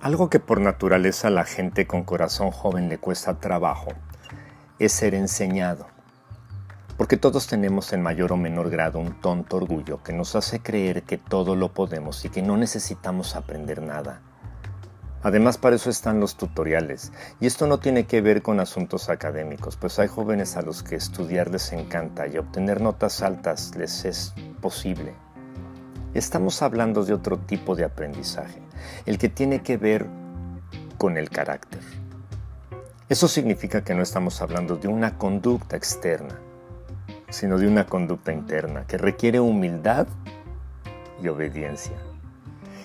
Algo que por naturaleza a la gente con corazón joven le cuesta trabajo es ser enseñado. Porque todos tenemos en mayor o menor grado un tonto orgullo que nos hace creer que todo lo podemos y que no necesitamos aprender nada. Además, para eso están los tutoriales. Y esto no tiene que ver con asuntos académicos, pues hay jóvenes a los que estudiar les encanta y obtener notas altas les es posible. Estamos hablando de otro tipo de aprendizaje, el que tiene que ver con el carácter. Eso significa que no estamos hablando de una conducta externa, sino de una conducta interna que requiere humildad y obediencia.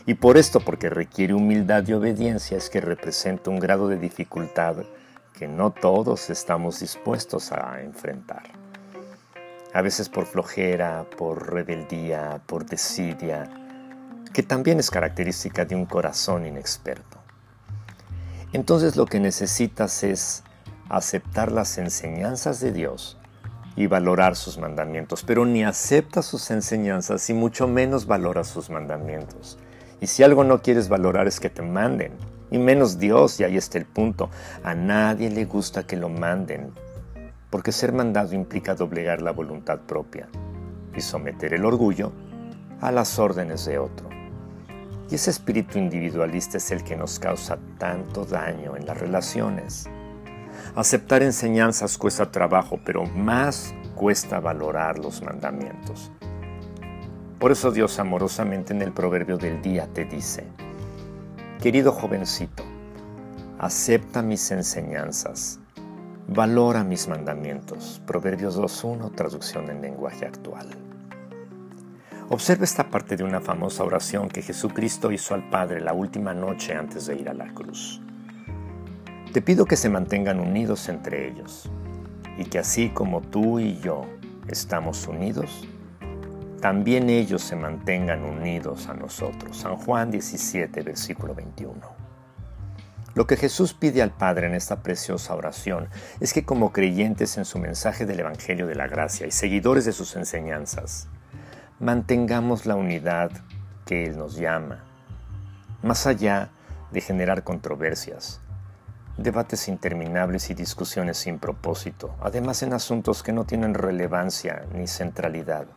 Y por esto, porque requiere humildad y obediencia, es que representa un grado de dificultad que no todos estamos dispuestos a enfrentar a veces por flojera, por rebeldía, por desidia, que también es característica de un corazón inexperto. Entonces lo que necesitas es aceptar las enseñanzas de Dios y valorar sus mandamientos, pero ni aceptas sus enseñanzas y mucho menos valoras sus mandamientos. Y si algo no quieres valorar es que te manden, y menos Dios, y ahí está el punto. A nadie le gusta que lo manden, porque ser mandado implica doblegar la voluntad propia y someter el orgullo a las órdenes de otro. Y ese espíritu individualista es el que nos causa tanto daño en las relaciones. Aceptar enseñanzas cuesta trabajo, pero más cuesta valorar los mandamientos. Por eso Dios amorosamente en el proverbio del día te dice, querido jovencito, acepta mis enseñanzas Valora mis mandamientos. Proverbios 2.1, traducción en lenguaje actual. Observa esta parte de una famosa oración que Jesucristo hizo al Padre la última noche antes de ir a la cruz. Te pido que se mantengan unidos entre ellos y que así como tú y yo estamos unidos, también ellos se mantengan unidos a nosotros. San Juan 17, versículo 21. Lo que Jesús pide al Padre en esta preciosa oración es que como creyentes en su mensaje del Evangelio de la Gracia y seguidores de sus enseñanzas, mantengamos la unidad que Él nos llama, más allá de generar controversias, debates interminables y discusiones sin propósito, además en asuntos que no tienen relevancia ni centralidad.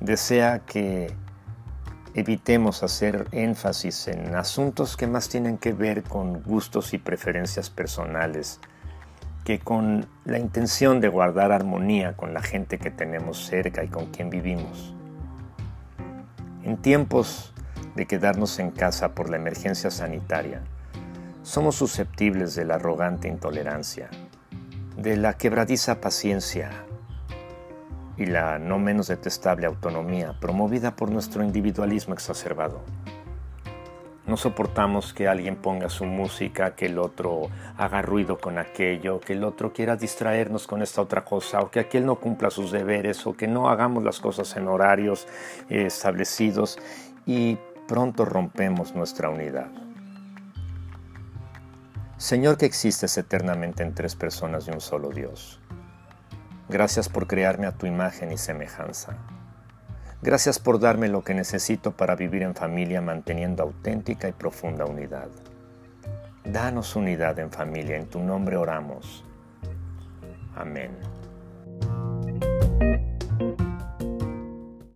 Desea que evitemos hacer énfasis en asuntos que más tienen que ver con gustos y preferencias personales que con la intención de guardar armonía con la gente que tenemos cerca y con quien vivimos. En tiempos de quedarnos en casa por la emergencia sanitaria, somos susceptibles de la arrogante intolerancia, de la quebradiza paciencia y la no menos detestable autonomía promovida por nuestro individualismo exacerbado. No soportamos que alguien ponga su música, que el otro haga ruido con aquello, que el otro quiera distraernos con esta otra cosa, o que aquel no cumpla sus deberes, o que no hagamos las cosas en horarios eh, establecidos y pronto rompemos nuestra unidad. Señor que existes eternamente en tres personas de un solo Dios Gracias por crearme a tu imagen y semejanza. Gracias por darme lo que necesito para vivir en familia manteniendo auténtica y profunda unidad. Danos unidad en familia, en tu nombre oramos. Amén.